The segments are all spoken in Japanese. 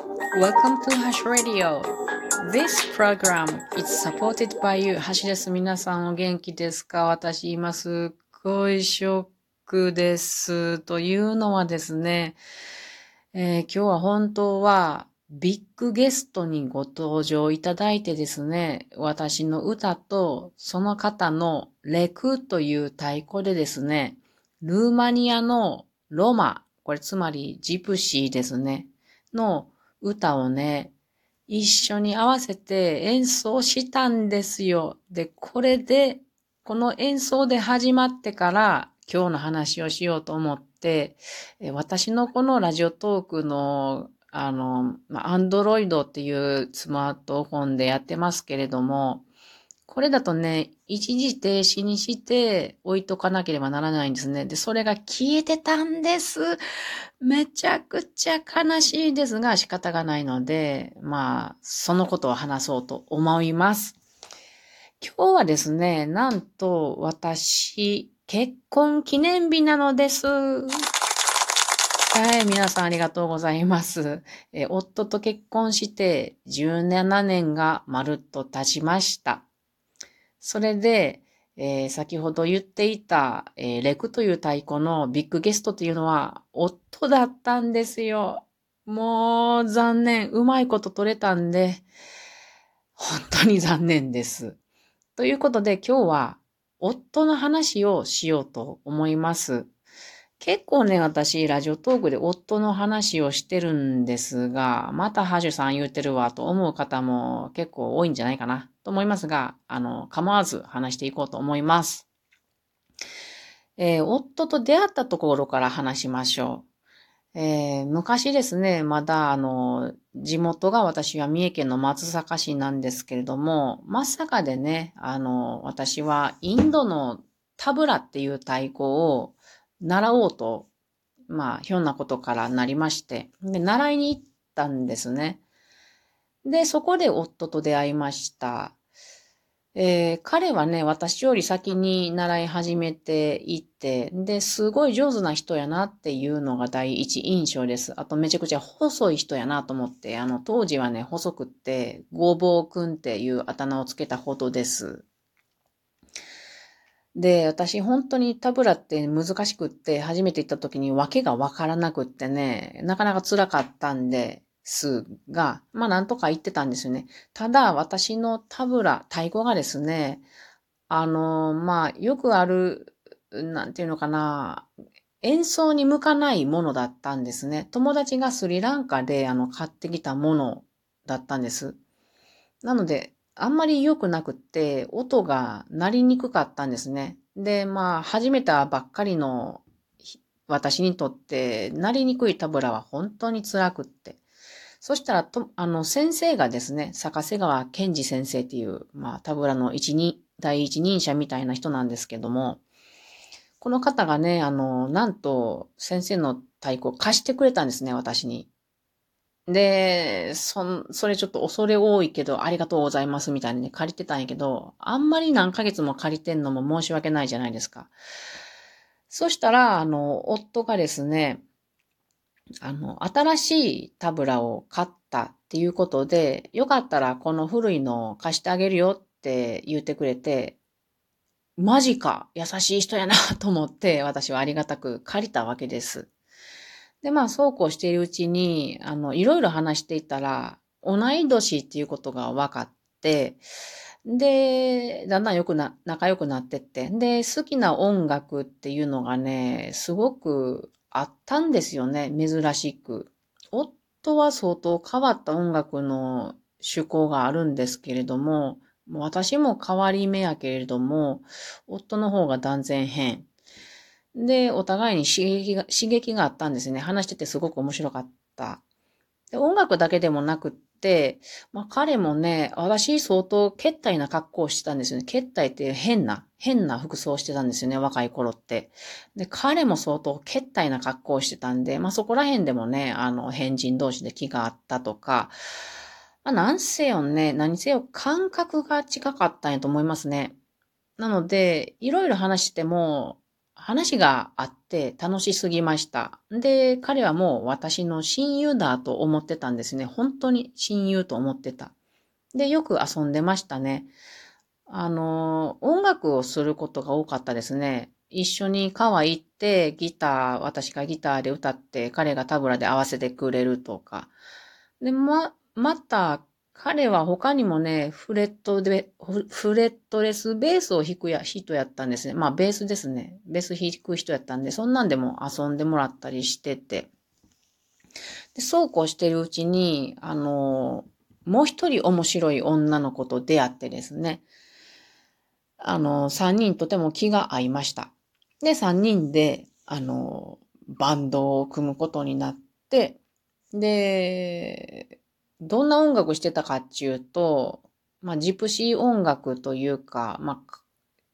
Welcome to Hash Radio. This program is supported by you. ハシです。皆さんお元気ですか？私今すっごいショックです。というのはですね、えー今日は本当はビッグゲストにご登場いただいてですね、私の歌とその方のレクという太鼓でですね、ルーマニアのロマ、これつまりジプシーですね、の歌をね、一緒に合わせて演奏したんですよ。で、これで、この演奏で始まってから今日の話をしようと思って、私のこのラジオトークの、あの、アンドロイドっていうスマートフォンでやってますけれども、これだとね、一時停止にして置いとかなければならないんですね。で、それが消えてたんです。めちゃくちゃ悲しいですが仕方がないので、まあ、そのことを話そうと思います。今日はですね、なんと私、結婚記念日なのです。はい、皆さんありがとうございます。え夫と結婚して17年がまるっと経ちました。それで、えー先ほど言っていた、えーレクという太鼓のビッグゲストというのは夫だったんですよ。もう残念。うまいこと取れたんで、本当に残念です。ということで今日は夫の話をしようと思います。結構ね、私、ラジオトークで夫の話をしてるんですが、またハジュさん言うてるわと思う方も結構多いんじゃないかなと思いますが、あの、構わず話していこうと思います。えー夫と出会ったところから話しましょう。えー昔ですね、まだあの、地元が私は三重県の松阪市なんですけれども、松阪でね、あの、私はインドのタブラっていう太鼓を習おうと、まあ、ひょんなことからなりまして、で、習いに行ったんですね。で、そこで夫と出会いました。えー彼はね、私より先に習い始めていて、で、すごい上手な人やなっていうのが第一印象です。あとめちゃくちゃ細い人やなと思って、あの、当時はね、細くって、ごぼうくんっていうあだ名をつけたほどです。で、私本当にタブラって難しくって、初めて行った時に訳がわからなくってね、なかなか辛かったんですが、まあなんとか言ってたんですよね。ただ、私のタブラ、太鼓がですね、あの、まあ、よくある、なんていうのかな、演奏に向かないものだったんですね。友達がスリランカであの買ってきたものだったんです。なので、あんまり良くなくって、音が鳴りにくかったんですね。で、まあ、始めたばっかりの私にとって、鳴りにくいタブラは本当に辛くって。そしたら、と、あの、先生がですね、坂瀬川健二先生っていう、まあ、タブラの一人、第一人者みたいな人なんですけども、この方がね、あの、なんと、先生の太鼓を貸してくれたんですね、私に。で、そ、それちょっと恐れ多いけど、ありがとうございますみたいにね、借りてたんやけど、あんまり何ヶ月も借りてんのも申し訳ないじゃないですか。そしたら、あの、夫がですね、あの、新しいタブラを買ったっていうことで、よかったらこの古いのを貸してあげるよって言ってくれて、マジか優しい人やなと思って、私はありがたく借りたわけです。で、まあ、そうこうしているうちに、あの、いろいろ話していたら、同い年っていうことが分かって、で、だんだんよくな、仲良くなってって、で、好きな音楽っていうのがね、すごくあったんですよね、珍しく。夫は相当変わった音楽の趣向があるんですけれども、も私も変わり目やけれども、夫の方が断然変。で、お互いに刺激が、刺激があったんですね。話しててすごく面白かった。で音楽だけでもなくって、まあ彼もね、私相当ケッタイな格好をしてたんですよね。ケッタイっていう変な、変な服装をしてたんですよね、若い頃って。で、彼も相当ケッタイな格好をしてたんで、まあそこら辺でもね、あの、変人同士で気があったとか、まあなんせよね、何せよ感覚が近かったんやと思いますね。なので、いろいろ話しても、話があって楽しすぎました。で、彼はもう私の親友だと思ってたんですね。本当に親友と思ってた。で、よく遊んでましたね。あの、音楽をすることが多かったですね。一緒に川行って、ギター、私がギターで歌って、彼がタブラで合わせてくれるとか。で、ま、また、彼は他にもね、フレットで、フレットレスベースを弾くや人やったんですね。まあ、ベースですね。ベース弾く人やったんで、そんなんでも遊んでもらったりしてて。で、そうこうしてるうちに、あの、もう一人面白い女の子と出会ってですね。あの、三人とても気が合いました。で、三人で、あの、バンドを組むことになって、で、どんな音楽してたかっていうと、まあ、ジプシー音楽というか、まあ、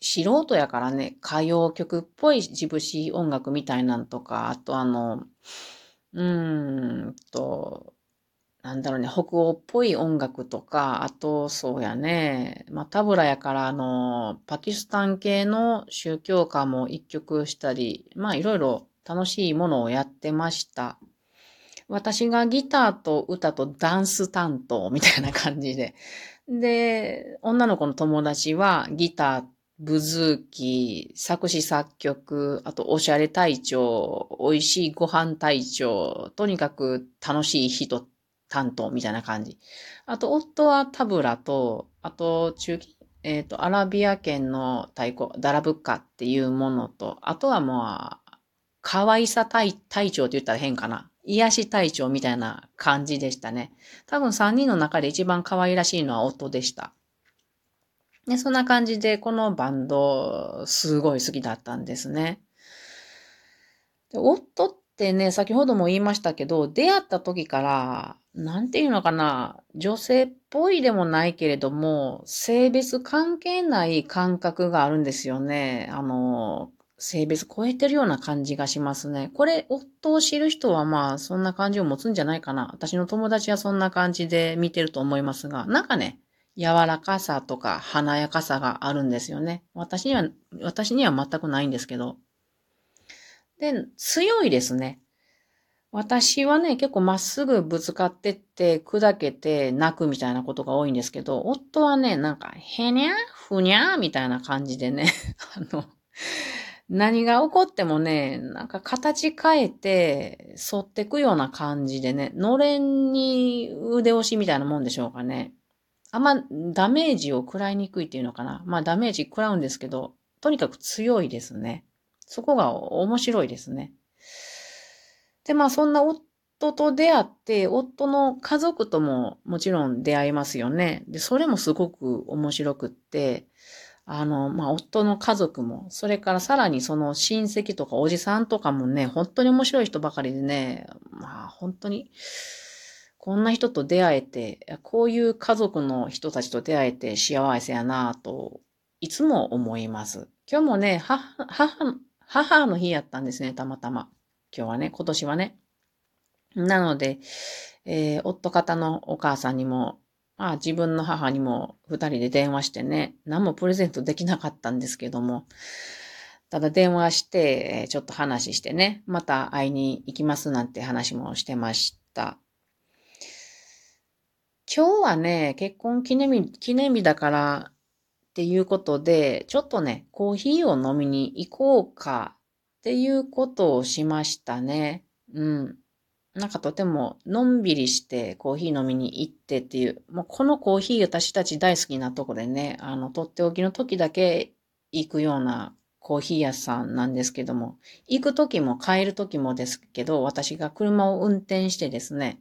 素人やからね、歌謡曲っぽいジプシー音楽みたいなんとか、あとあの、うーんと、なんだろうね、北欧っぽい音楽とか、あと、そうやね、まあ、タブラやから、あの、パキスタン系の宗教歌も一曲したり、まあ、いろいろ楽しいものをやってました。私がギターと歌とダンス担当みたいな感じで。で、女の子の友達はギター、ブズーキー、作詞作曲、あとおしゃれ隊長、美味しいご飯隊長、とにかく楽しい人担当みたいな感じ。あと、夫はタブラと、あと、中えっ、ー、と、アラビア圏の太鼓、ダラブッカっていうものと、あとはもう、可愛さ隊隊長って言ったら変かな。癒し隊長みたいな感じでしたね。多分3人の中で一番可愛らしいのは夫でした。で、そんな感じで、このバンド、すごい好きだったんですね。で夫ってね、先ほども言いましたけど、出会った時から、なんていうのかな、女性っぽいでもないけれども、性別関係ない感覚があるんですよね。あの、性別超えてるような感じがしますね。これ、夫を知る人はまあ、そんな感じを持つんじゃないかな。私の友達はそんな感じで見てると思いますが、なんかね、柔らかさとか華やかさがあるんですよね。私には、私には全くないんですけど。で、強いですね。私はね、結構まっすぐぶつかってって、砕けて泣くみたいなことが多いんですけど、夫はね、なんか、へにゃふにゃみたいな感じでね、あの、何が起こってもね、なんか形変えて、沿ってくような感じでね、のれんに腕押しみたいなもんでしょうかね。あんまダメージを食らいにくいっていうのかな。まあダメージ食らうんですけど、とにかく強いですね。そこが面白いですね。で、まあそんな夫と出会って、夫の家族とももちろん出会いますよね。で、それもすごく面白くって、あの、まあ、夫の家族も、それからさらにその親戚とかおじさんとかもね、本当に面白い人ばかりでね、まあ、本当に、こんな人と出会えて、こういう家族の人たちと出会えて幸せやなと、いつも思います。今日もね、母、母、母の日やったんですね、たまたま。今日はね、今年はね。なので、えー、夫方のお母さんにもあ自分の母にも二人で電話してね、何もプレゼントできなかったんですけども、ただ電話して、ちょっと話してね、また会いに行きますなんて話もしてました。今日はね、結婚記念日、記念日だからっていうことで、ちょっとね、コーヒーを飲みに行こうかっていうことをしましたね。うん。なんかとてものんびりしてコーヒー飲みに行ってっていう、もうこのコーヒー私たち大好きなとこでね、あの、とっておきの時だけ行くようなコーヒー屋さんなんですけども、行く時も帰る時もですけど、私が車を運転してですね、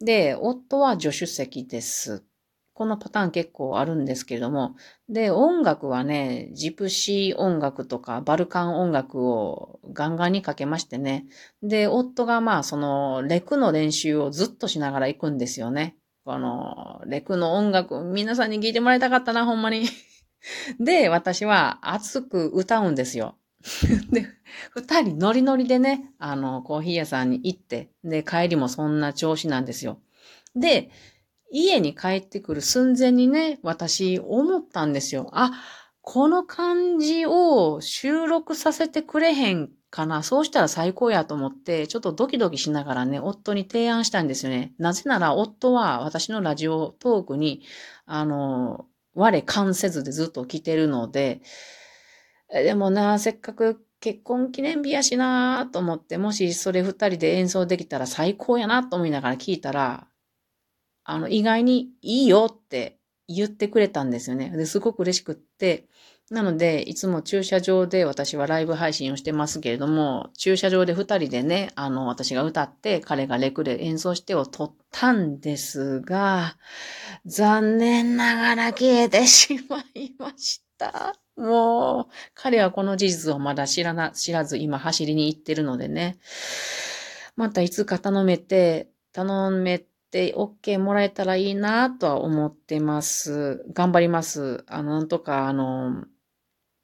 で、夫は助手席です。このパターン結構あるんですけれども、で、音楽はね、ジプシー音楽とかバルカン音楽をガンガンにかけましてね。で、夫がまあそのレクの練習をずっとしながら行くんですよね。このレクの音楽、皆さんに聞いてもらいたかったな、ほんまに。で、私は熱く歌うんですよ。で、二人ノリノリでね、あの、コーヒー屋さんに行って、で、帰りもそんな調子なんですよ。で、家に帰ってくる寸前にね、私思ったんですよ。あ、この感じを収録させてくれへんかな。そうしたら最高やと思って、ちょっとドキドキしながらね、夫に提案したんですよね。なぜなら、夫は私のラジオトークに、あの、我関せずでずっと来てるので、でもな、せっかく結婚記念日やしなと思って、もしそれ二人で演奏できたら最高やなと思いながら聞いたら、あの、意外にいいよって言ってくれたんですよね。ですごく嬉しくって、なので、いつも駐車場で私はライブ配信をしてますけれども、駐車場で二人でね、あの、私が歌って、彼がレクで演奏してを撮ったんですが、残念ながら消えてしまいました。もう、彼はこの事実をまだ知らな、知らず今走りに行ってるのでね。またいつか頼めて、頼めて、OK もらえたらいいなとは思ってます。頑張ります。あの、なんとか、あの、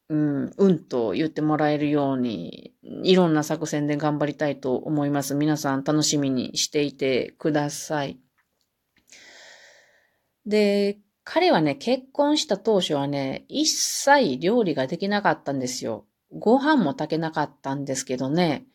うん、うんと言ってもらえるように、いろんな作戦で頑張りたいと思います。皆さん楽しみにしていてください。で、彼はね、結婚した当初はね、一切料理ができなかったんですよ。ご飯も炊けなかったんですけどね、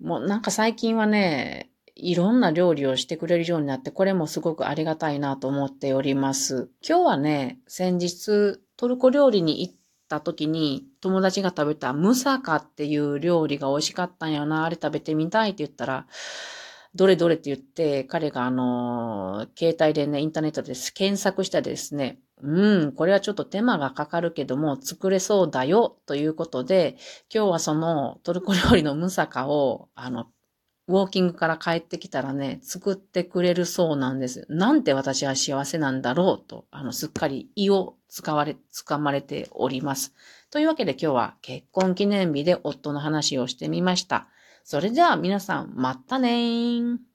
もうなんか最近はね、いろんな料理をしてくれるようになって、これもすごくありがたいなと思っております。今日はね、先日トルコ料理に行った時に友達が食べたムサカっていう料理が美味しかったんよな、あれ食べてみたいって言ったら、どれどれって言って、彼があの、携帯でね、インターネットで検索したですね、うん、これはちょっと手間がかかるけども、作れそうだよ、ということで、今日はそのトルコ料理のムサカを、あの、ウォーキングから帰ってきたらね、作ってくれるそうなんです。なんて私は幸せなんだろうと、あの、すっかり胃を使われ、掴まれております。というわけで今日は結婚記念日で夫の話をしてみました。それでは皆さん、またねー。